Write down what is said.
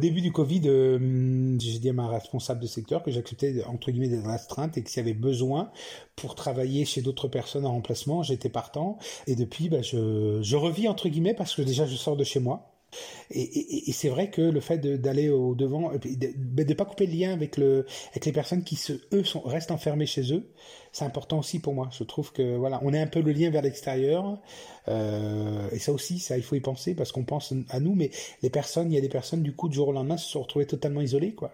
début du Covid, euh, j'ai dit à ma responsable de secteur que j'acceptais entre guillemets d'être astreinte et que s'il y avait besoin pour travailler chez d'autres personnes en remplacement, j'étais partant. Et depuis, bah, je, je revis entre guillemets parce que déjà je sors de chez moi. Et, c'est vrai que le fait d'aller au devant, de ne pas couper le lien avec le avec les personnes qui se eux restent enfermés chez eux, c'est important aussi pour moi. Je trouve que voilà, on est un peu le lien vers l'extérieur, euh, et ça aussi, ça il faut y penser parce qu'on pense à nous, mais les personnes, il y a des personnes du coup du jour au lendemain se sont retrouvées totalement isolées quoi.